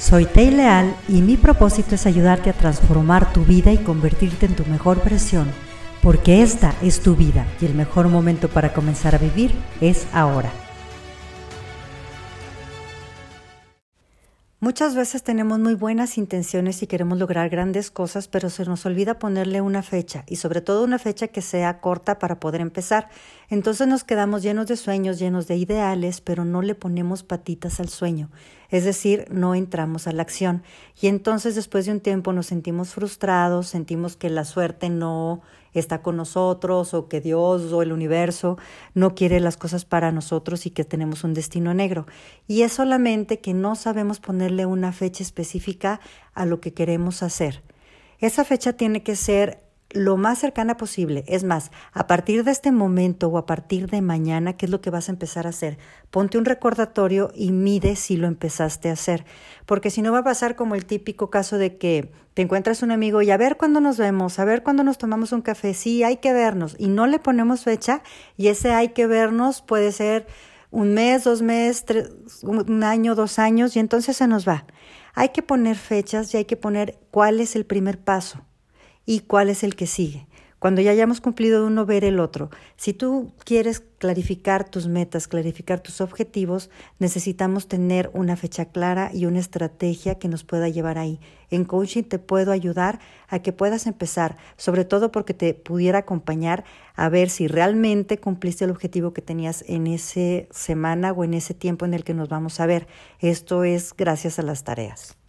Soy Tei Leal y mi propósito es ayudarte a transformar tu vida y convertirte en tu mejor versión, porque esta es tu vida y el mejor momento para comenzar a vivir es ahora. Muchas veces tenemos muy buenas intenciones y queremos lograr grandes cosas, pero se nos olvida ponerle una fecha y sobre todo una fecha que sea corta para poder empezar. Entonces nos quedamos llenos de sueños, llenos de ideales, pero no le ponemos patitas al sueño, es decir, no entramos a la acción. Y entonces después de un tiempo nos sentimos frustrados, sentimos que la suerte no está con nosotros o que Dios o el universo no quiere las cosas para nosotros y que tenemos un destino negro. Y es solamente que no sabemos ponerle una fecha específica a lo que queremos hacer. Esa fecha tiene que ser lo más cercana posible. Es más, a partir de este momento o a partir de mañana, ¿qué es lo que vas a empezar a hacer? Ponte un recordatorio y mide si lo empezaste a hacer. Porque si no va a pasar como el típico caso de que te encuentras un amigo y a ver cuándo nos vemos, a ver cuándo nos tomamos un café, sí, hay que vernos y no le ponemos fecha y ese hay que vernos puede ser un mes, dos meses, un año, dos años y entonces se nos va. Hay que poner fechas y hay que poner cuál es el primer paso y cuál es el que sigue. Cuando ya hayamos cumplido uno, ver el otro. Si tú quieres clarificar tus metas, clarificar tus objetivos, necesitamos tener una fecha clara y una estrategia que nos pueda llevar ahí. En coaching te puedo ayudar a que puedas empezar, sobre todo porque te pudiera acompañar a ver si realmente cumpliste el objetivo que tenías en esa semana o en ese tiempo en el que nos vamos a ver. Esto es gracias a las tareas.